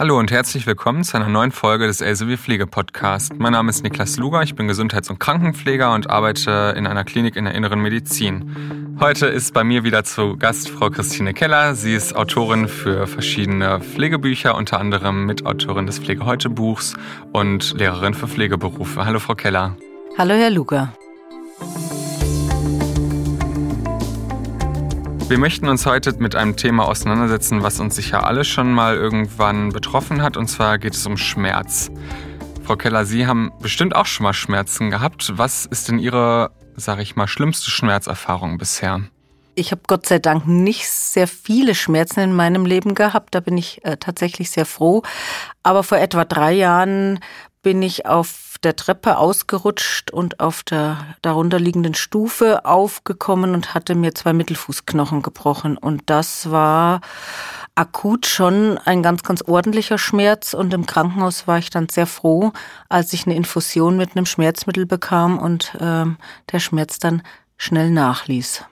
Hallo und herzlich willkommen zu einer neuen Folge des Elsevier Pflege Podcast. Mein Name ist Niklas Luger, ich bin Gesundheits- und Krankenpfleger und arbeite in einer Klinik in der inneren Medizin. Heute ist bei mir wieder zu Gast Frau Christine Keller. Sie ist Autorin für verschiedene Pflegebücher, unter anderem Mitautorin des Pflegeheute-Buchs und Lehrerin für Pflegeberufe. Hallo Frau Keller. Hallo Herr Luger. Wir möchten uns heute mit einem Thema auseinandersetzen, was uns sicher alle schon mal irgendwann betroffen hat, und zwar geht es um Schmerz. Frau Keller, Sie haben bestimmt auch schon mal Schmerzen gehabt. Was ist denn Ihre, sage ich mal, schlimmste Schmerzerfahrung bisher? Ich habe Gott sei Dank nicht sehr viele Schmerzen in meinem Leben gehabt. Da bin ich äh, tatsächlich sehr froh. Aber vor etwa drei Jahren bin ich auf der Treppe ausgerutscht und auf der darunterliegenden Stufe aufgekommen und hatte mir zwei Mittelfußknochen gebrochen. Und das war akut schon ein ganz, ganz ordentlicher Schmerz. Und im Krankenhaus war ich dann sehr froh, als ich eine Infusion mit einem Schmerzmittel bekam und äh, der Schmerz dann schnell nachließ.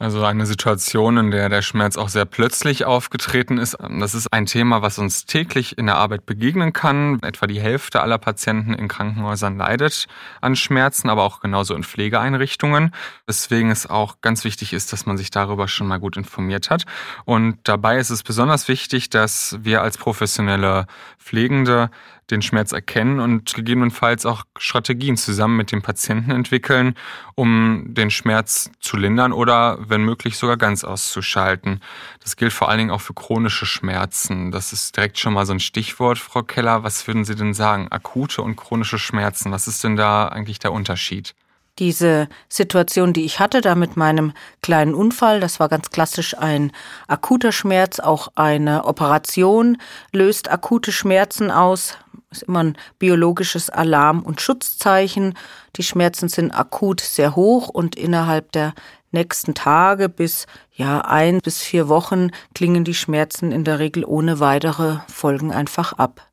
Also eine Situation, in der der Schmerz auch sehr plötzlich aufgetreten ist. Das ist ein Thema, was uns täglich in der Arbeit begegnen kann. Etwa die Hälfte aller Patienten in Krankenhäusern leidet an Schmerzen, aber auch genauso in Pflegeeinrichtungen. Deswegen es auch ganz wichtig ist, dass man sich darüber schon mal gut informiert hat. Und dabei ist es besonders wichtig, dass wir als professionelle Pflegende den Schmerz erkennen und gegebenenfalls auch Strategien zusammen mit dem Patienten entwickeln, um den Schmerz zu lindern oder wenn möglich sogar ganz auszuschalten. Das gilt vor allen Dingen auch für chronische Schmerzen. Das ist direkt schon mal so ein Stichwort, Frau Keller. Was würden Sie denn sagen? Akute und chronische Schmerzen. Was ist denn da eigentlich der Unterschied? diese Situation, die ich hatte, da mit meinem kleinen Unfall, das war ganz klassisch ein akuter Schmerz, auch eine Operation löst akute Schmerzen aus, ist immer ein biologisches Alarm- und Schutzzeichen. Die Schmerzen sind akut sehr hoch und innerhalb der nächsten Tage bis ja ein bis vier Wochen klingen die Schmerzen in der Regel ohne weitere Folgen einfach ab.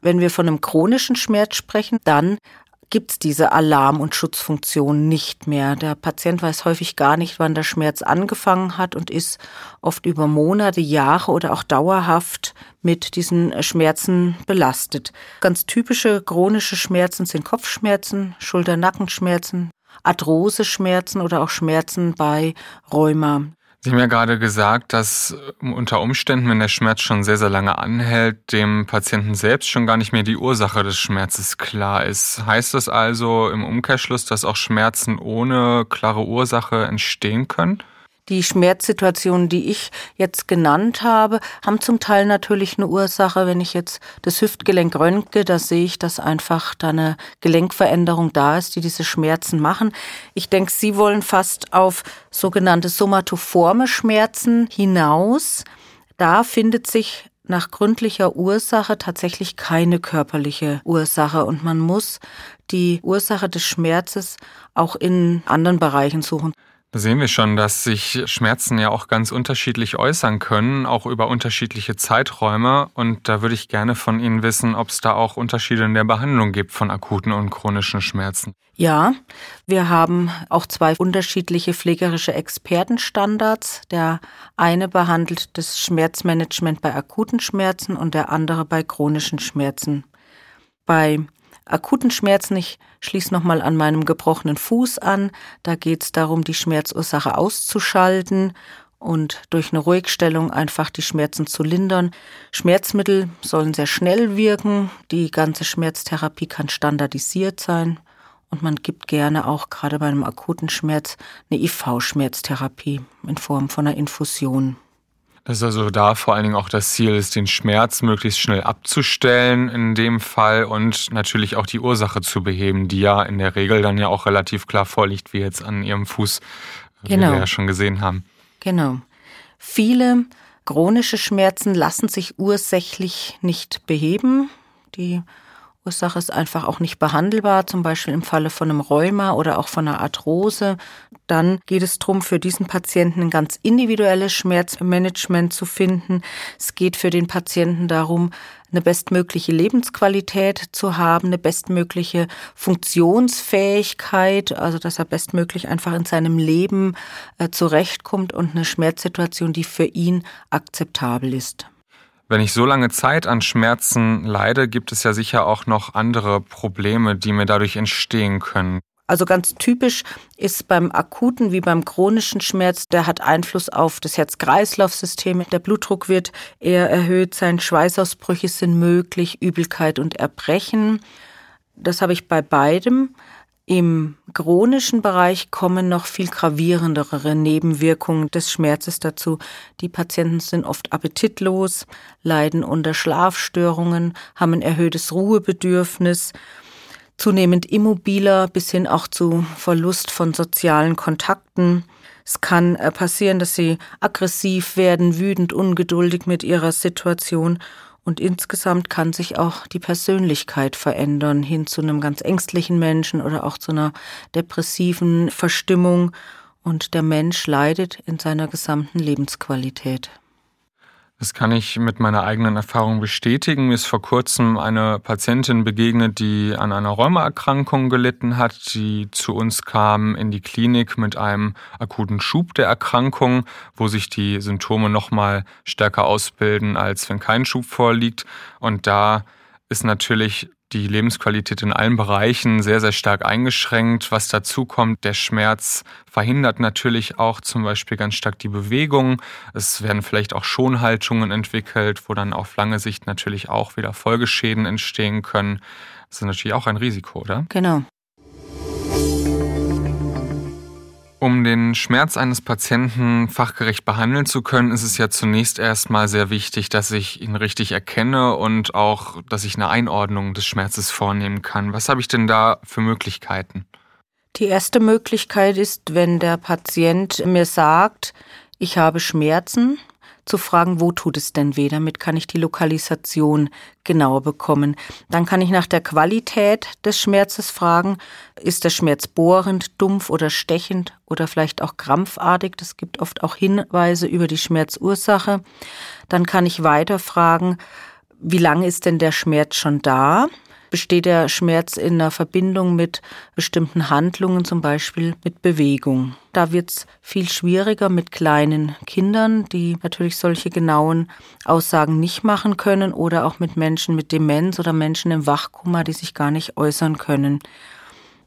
Wenn wir von einem chronischen Schmerz sprechen, dann gibt es diese Alarm- und Schutzfunktion nicht mehr. Der Patient weiß häufig gar nicht, wann der Schmerz angefangen hat und ist oft über Monate, Jahre oder auch dauerhaft mit diesen Schmerzen belastet. Ganz typische chronische Schmerzen sind Kopfschmerzen, Schulter-Nackenschmerzen, Arthroseschmerzen oder auch Schmerzen bei Rheuma. Sie haben ja gerade gesagt, dass unter Umständen, wenn der Schmerz schon sehr, sehr lange anhält, dem Patienten selbst schon gar nicht mehr die Ursache des Schmerzes klar ist. Heißt das also im Umkehrschluss, dass auch Schmerzen ohne klare Ursache entstehen können? Die Schmerzsituationen, die ich jetzt genannt habe, haben zum Teil natürlich eine Ursache. Wenn ich jetzt das Hüftgelenk röntge, da sehe ich, dass einfach da eine Gelenkveränderung da ist, die diese Schmerzen machen. Ich denke, Sie wollen fast auf sogenannte somatoforme Schmerzen hinaus. Da findet sich nach gründlicher Ursache tatsächlich keine körperliche Ursache und man muss die Ursache des Schmerzes auch in anderen Bereichen suchen. Sehen wir schon, dass sich Schmerzen ja auch ganz unterschiedlich äußern können, auch über unterschiedliche Zeiträume. Und da würde ich gerne von Ihnen wissen, ob es da auch Unterschiede in der Behandlung gibt von akuten und chronischen Schmerzen. Ja, wir haben auch zwei unterschiedliche pflegerische Expertenstandards. Der eine behandelt das Schmerzmanagement bei akuten Schmerzen und der andere bei chronischen Schmerzen. Bei akuten Schmerzen, ich schließe nochmal an meinem gebrochenen Fuß an, da geht es darum, die Schmerzursache auszuschalten und durch eine Ruhigstellung einfach die Schmerzen zu lindern. Schmerzmittel sollen sehr schnell wirken, die ganze Schmerztherapie kann standardisiert sein und man gibt gerne auch gerade bei einem akuten Schmerz eine IV-Schmerztherapie in Form von einer Infusion. Das ist also da vor allen Dingen auch das Ziel ist, den Schmerz möglichst schnell abzustellen in dem Fall und natürlich auch die Ursache zu beheben, die ja in der Regel dann ja auch relativ klar vorliegt, wie jetzt an ihrem Fuß, genau. wie wir genau. ja schon gesehen haben. Genau. Viele chronische Schmerzen lassen sich ursächlich nicht beheben. Die Ursache ist einfach auch nicht behandelbar, zum Beispiel im Falle von einem Rheuma oder auch von einer Arthrose. Dann geht es darum, für diesen Patienten ein ganz individuelles Schmerzmanagement zu finden. Es geht für den Patienten darum, eine bestmögliche Lebensqualität zu haben, eine bestmögliche Funktionsfähigkeit, also dass er bestmöglich einfach in seinem Leben äh, zurechtkommt und eine Schmerzsituation, die für ihn akzeptabel ist. Wenn ich so lange Zeit an Schmerzen leide, gibt es ja sicher auch noch andere Probleme, die mir dadurch entstehen können. Also ganz typisch ist beim akuten wie beim chronischen Schmerz, der hat Einfluss auf das Herz-Kreislauf-System. Der Blutdruck wird eher erhöht sein, Schweißausbrüche sind möglich, Übelkeit und Erbrechen. Das habe ich bei beidem. Im chronischen Bereich kommen noch viel gravierendere Nebenwirkungen des Schmerzes dazu. Die Patienten sind oft appetitlos, leiden unter Schlafstörungen, haben ein erhöhtes Ruhebedürfnis, zunehmend immobiler bis hin auch zu Verlust von sozialen Kontakten. Es kann äh, passieren, dass sie aggressiv werden, wütend, ungeduldig mit ihrer Situation und insgesamt kann sich auch die Persönlichkeit verändern hin zu einem ganz ängstlichen Menschen oder auch zu einer depressiven Verstimmung. Und der Mensch leidet in seiner gesamten Lebensqualität. Das kann ich mit meiner eigenen Erfahrung bestätigen. Mir ist vor kurzem eine Patientin begegnet, die an einer Rheumaerkrankung gelitten hat, die zu uns kam in die Klinik mit einem akuten Schub der Erkrankung, wo sich die Symptome noch mal stärker ausbilden, als wenn kein Schub vorliegt. Und da ist natürlich die Lebensqualität in allen Bereichen sehr, sehr stark eingeschränkt. Was dazu kommt, der Schmerz verhindert natürlich auch zum Beispiel ganz stark die Bewegung. Es werden vielleicht auch Schonhaltungen entwickelt, wo dann auf lange Sicht natürlich auch wieder Folgeschäden entstehen können. Das ist natürlich auch ein Risiko, oder? Genau. Um den Schmerz eines Patienten fachgerecht behandeln zu können, ist es ja zunächst erstmal sehr wichtig, dass ich ihn richtig erkenne und auch, dass ich eine Einordnung des Schmerzes vornehmen kann. Was habe ich denn da für Möglichkeiten? Die erste Möglichkeit ist, wenn der Patient mir sagt, ich habe Schmerzen, zu fragen, wo tut es denn weh? Damit kann ich die Lokalisation genauer bekommen. Dann kann ich nach der Qualität des Schmerzes fragen. Ist der Schmerz bohrend, dumpf oder stechend oder vielleicht auch krampfartig? Das gibt oft auch Hinweise über die Schmerzursache. Dann kann ich weiter fragen, wie lange ist denn der Schmerz schon da? Besteht der Schmerz in einer Verbindung mit bestimmten Handlungen, zum Beispiel mit Bewegung. Da wird es viel schwieriger mit kleinen Kindern, die natürlich solche genauen Aussagen nicht machen können, oder auch mit Menschen mit Demenz oder Menschen im Wachkummer, die sich gar nicht äußern können.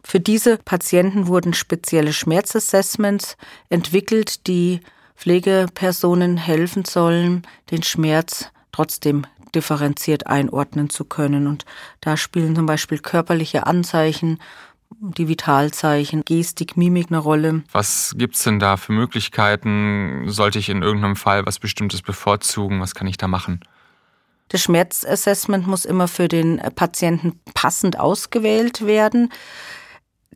Für diese Patienten wurden spezielle Schmerzassessments entwickelt, die Pflegepersonen helfen sollen, den Schmerz trotzdem differenziert einordnen zu können. Und da spielen zum Beispiel körperliche Anzeichen, die Vitalzeichen, Gestik, Mimik eine Rolle. Was gibt es denn da für Möglichkeiten? Sollte ich in irgendeinem Fall was Bestimmtes bevorzugen? Was kann ich da machen? Das Schmerzassessment muss immer für den Patienten passend ausgewählt werden.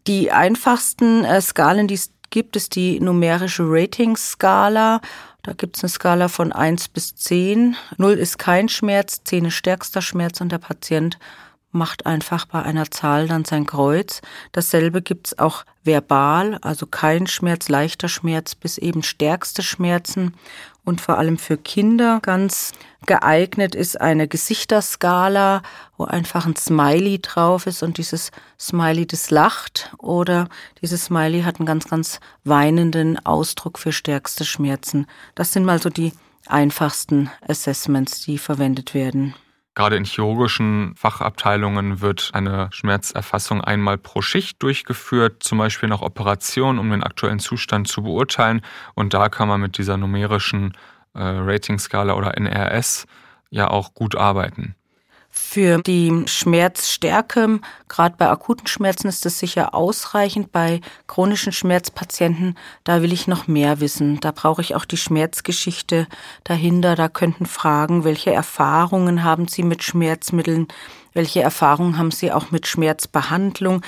Die einfachsten äh, Skalen, die es gibt, ist die numerische Rating-Skala. Da gibt es eine Skala von 1 bis 10. 0 ist kein Schmerz, 10 ist stärkster Schmerz und der Patient macht einfach bei einer Zahl dann sein Kreuz. Dasselbe gibt's auch verbal, also kein Schmerz, leichter Schmerz bis eben stärkste Schmerzen. Und vor allem für Kinder ganz geeignet ist eine Gesichtsskala, wo einfach ein Smiley drauf ist und dieses Smiley, das lacht oder dieses Smiley hat einen ganz, ganz weinenden Ausdruck für stärkste Schmerzen. Das sind mal so die einfachsten Assessments, die verwendet werden. Gerade in chirurgischen Fachabteilungen wird eine Schmerzerfassung einmal pro Schicht durchgeführt, zum Beispiel nach Operation, um den aktuellen Zustand zu beurteilen. Und da kann man mit dieser numerischen äh, Ratingskala oder NRS ja auch gut arbeiten. Für die Schmerzstärke, gerade bei akuten Schmerzen ist das sicher ausreichend. Bei chronischen Schmerzpatienten, da will ich noch mehr wissen. Da brauche ich auch die Schmerzgeschichte dahinter. Da könnten Fragen, welche Erfahrungen haben Sie mit Schmerzmitteln? Welche Erfahrungen haben Sie auch mit Schmerzbehandlung?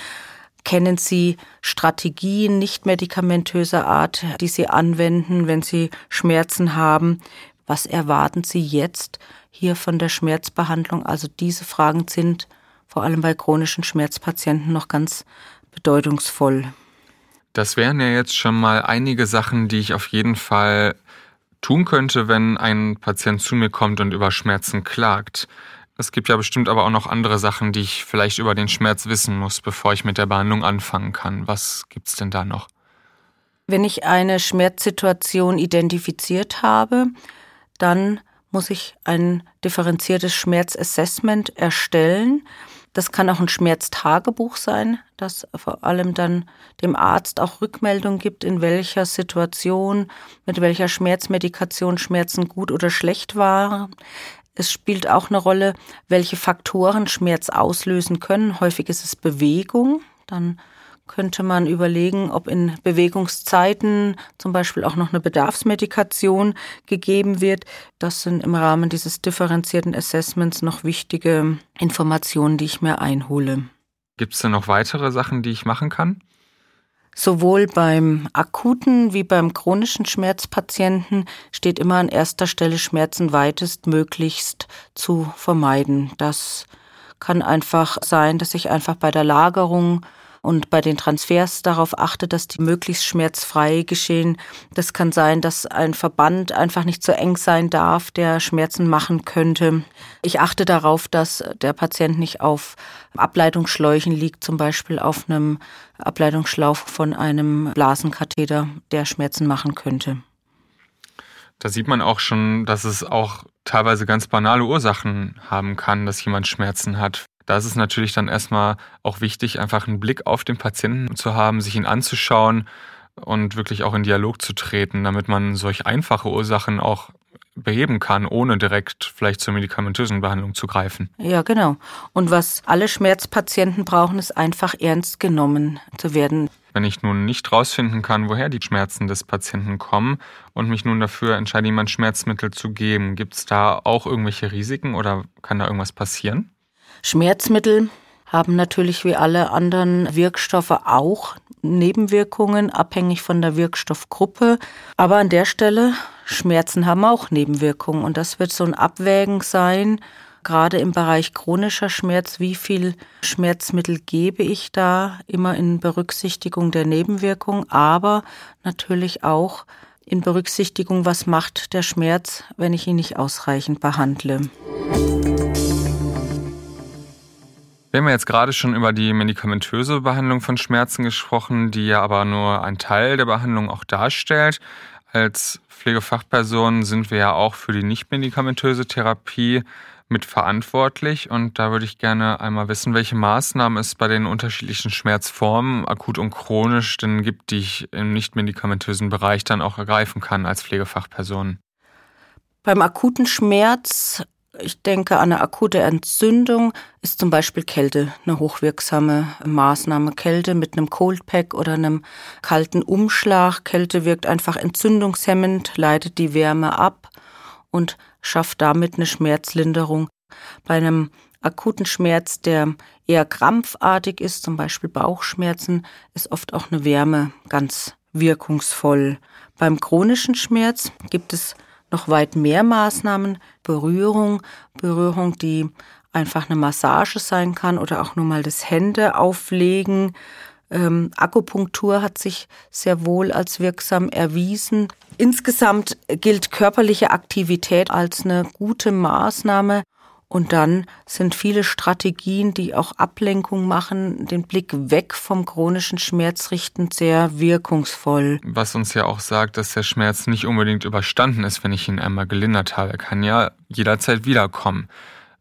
Kennen Sie Strategien nicht medikamentöser Art, die Sie anwenden, wenn Sie Schmerzen haben? Was erwarten Sie jetzt hier von der Schmerzbehandlung? Also diese Fragen sind vor allem bei chronischen Schmerzpatienten noch ganz bedeutungsvoll. Das wären ja jetzt schon mal einige Sachen, die ich auf jeden Fall tun könnte, wenn ein Patient zu mir kommt und über Schmerzen klagt. Es gibt ja bestimmt aber auch noch andere Sachen, die ich vielleicht über den Schmerz wissen muss, bevor ich mit der Behandlung anfangen kann. Was gibt's denn da noch? Wenn ich eine Schmerzsituation identifiziert habe, dann muss ich ein differenziertes Schmerzassessment erstellen. Das kann auch ein Schmerztagebuch sein, das vor allem dann dem Arzt auch Rückmeldung gibt, in welcher Situation, mit welcher Schmerzmedikation Schmerzen gut oder schlecht waren. Es spielt auch eine Rolle, welche Faktoren Schmerz auslösen können. Häufig ist es Bewegung. Dann könnte man überlegen, ob in Bewegungszeiten zum Beispiel auch noch eine Bedarfsmedikation gegeben wird. Das sind im Rahmen dieses differenzierten Assessments noch wichtige Informationen, die ich mir einhole. Gibt es denn noch weitere Sachen, die ich machen kann? Sowohl beim akuten wie beim chronischen Schmerzpatienten steht immer an erster Stelle, Schmerzen weitestmöglichst zu vermeiden. Das kann einfach sein, dass ich einfach bei der Lagerung und bei den Transfers darauf achte, dass die möglichst schmerzfrei geschehen. Das kann sein, dass ein Verband einfach nicht so eng sein darf, der Schmerzen machen könnte. Ich achte darauf, dass der Patient nicht auf Ableitungsschläuchen liegt, zum Beispiel auf einem Ableitungsschlauch von einem Blasenkatheter, der Schmerzen machen könnte. Da sieht man auch schon, dass es auch teilweise ganz banale Ursachen haben kann, dass jemand Schmerzen hat. Da ist es natürlich dann erstmal auch wichtig, einfach einen Blick auf den Patienten zu haben, sich ihn anzuschauen und wirklich auch in Dialog zu treten, damit man solch einfache Ursachen auch beheben kann, ohne direkt vielleicht zur medikamentösen Behandlung zu greifen. Ja, genau. Und was alle Schmerzpatienten brauchen, ist einfach ernst genommen zu werden. Wenn ich nun nicht rausfinden kann, woher die Schmerzen des Patienten kommen und mich nun dafür entscheide, ihm ein Schmerzmittel zu geben, gibt es da auch irgendwelche Risiken oder kann da irgendwas passieren? Schmerzmittel haben natürlich wie alle anderen Wirkstoffe auch Nebenwirkungen, abhängig von der Wirkstoffgruppe. Aber an der Stelle, Schmerzen haben auch Nebenwirkungen. Und das wird so ein Abwägen sein, gerade im Bereich chronischer Schmerz, wie viel Schmerzmittel gebe ich da, immer in Berücksichtigung der Nebenwirkungen, aber natürlich auch in Berücksichtigung, was macht der Schmerz, wenn ich ihn nicht ausreichend behandle. Wir haben ja jetzt gerade schon über die medikamentöse Behandlung von Schmerzen gesprochen, die ja aber nur ein Teil der Behandlung auch darstellt. Als Pflegefachperson sind wir ja auch für die nicht-medikamentöse Therapie mitverantwortlich. Und da würde ich gerne einmal wissen, welche Maßnahmen es bei den unterschiedlichen Schmerzformen, akut und chronisch, denn gibt, die ich im nicht-medikamentösen Bereich dann auch ergreifen kann als Pflegefachperson. Beim akuten Schmerz ich denke, eine akute Entzündung ist zum Beispiel Kälte eine hochwirksame Maßnahme. Kälte mit einem Cold Pack oder einem kalten Umschlag. Kälte wirkt einfach entzündungshemmend, leitet die Wärme ab und schafft damit eine Schmerzlinderung. Bei einem akuten Schmerz, der eher krampfartig ist, zum Beispiel Bauchschmerzen, ist oft auch eine Wärme ganz wirkungsvoll. Beim chronischen Schmerz gibt es noch weit mehr Maßnahmen, Berührung, Berührung, die einfach eine Massage sein kann oder auch nur mal das Hände auflegen. Ähm, Akupunktur hat sich sehr wohl als wirksam erwiesen. Insgesamt gilt körperliche Aktivität als eine gute Maßnahme, und dann sind viele Strategien, die auch Ablenkung machen, den Blick weg vom chronischen Schmerz richten, sehr wirkungsvoll. Was uns ja auch sagt, dass der Schmerz nicht unbedingt überstanden ist, wenn ich ihn einmal gelindert habe. Er kann ja jederzeit wiederkommen.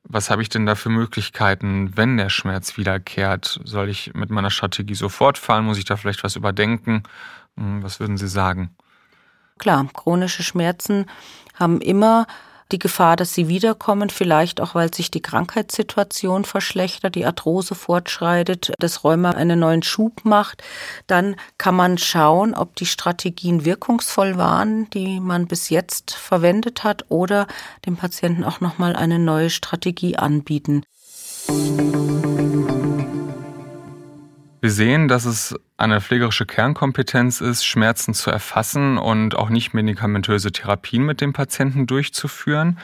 Was habe ich denn da für Möglichkeiten, wenn der Schmerz wiederkehrt? Soll ich mit meiner Strategie sofort fahren? Muss ich da vielleicht was überdenken? Hm, was würden Sie sagen? Klar, chronische Schmerzen haben immer die Gefahr, dass sie wiederkommen, vielleicht auch, weil sich die Krankheitssituation verschlechtert, die Arthrose fortschreitet, das Rheuma einen neuen Schub macht, dann kann man schauen, ob die Strategien wirkungsvoll waren, die man bis jetzt verwendet hat, oder dem Patienten auch nochmal eine neue Strategie anbieten. Wir sehen, dass es eine pflegerische Kernkompetenz ist, Schmerzen zu erfassen und auch nicht medikamentöse Therapien mit dem Patienten durchzuführen.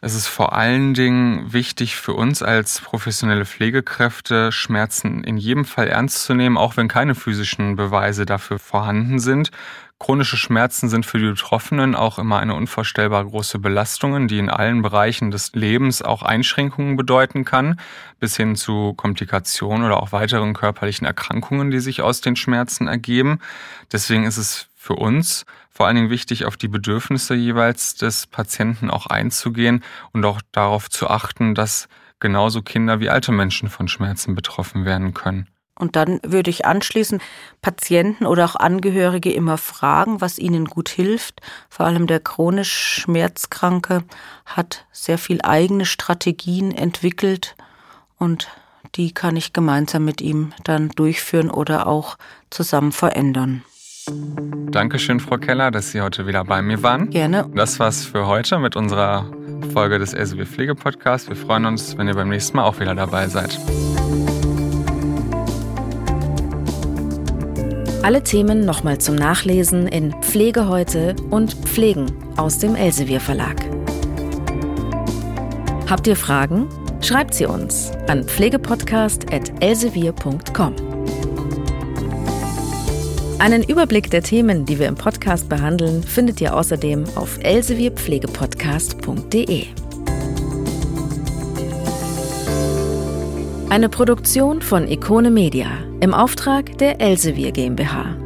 Es ist vor allen Dingen wichtig für uns als professionelle Pflegekräfte, Schmerzen in jedem Fall ernst zu nehmen, auch wenn keine physischen Beweise dafür vorhanden sind. Chronische Schmerzen sind für die Betroffenen auch immer eine unvorstellbar große Belastung, die in allen Bereichen des Lebens auch Einschränkungen bedeuten kann, bis hin zu Komplikationen oder auch weiteren körperlichen Erkrankungen, die sich aus den Schmerzen ergeben. Deswegen ist es für uns vor allen Dingen wichtig, auf die Bedürfnisse jeweils des Patienten auch einzugehen und auch darauf zu achten, dass genauso Kinder wie alte Menschen von Schmerzen betroffen werden können. Und dann würde ich anschließend Patienten oder auch Angehörige immer fragen, was ihnen gut hilft. Vor allem der chronisch Schmerzkranke hat sehr viel eigene Strategien entwickelt und die kann ich gemeinsam mit ihm dann durchführen oder auch zusammen verändern. Dankeschön, Frau Keller, dass Sie heute wieder bei mir waren. Gerne. Das war's für heute mit unserer Folge des LSW Pflege Podcasts. Wir freuen uns, wenn ihr beim nächsten Mal auch wieder dabei seid. Alle Themen nochmal zum Nachlesen in Pflege heute und Pflegen aus dem Elsevier Verlag. Habt ihr Fragen? Schreibt sie uns an pflegepodcast.elsevier.com. Einen Überblick der Themen, die wir im Podcast behandeln, findet ihr außerdem auf elsevierpflegepodcast.de. Eine Produktion von Ikone Media im Auftrag der Elsevier GmbH.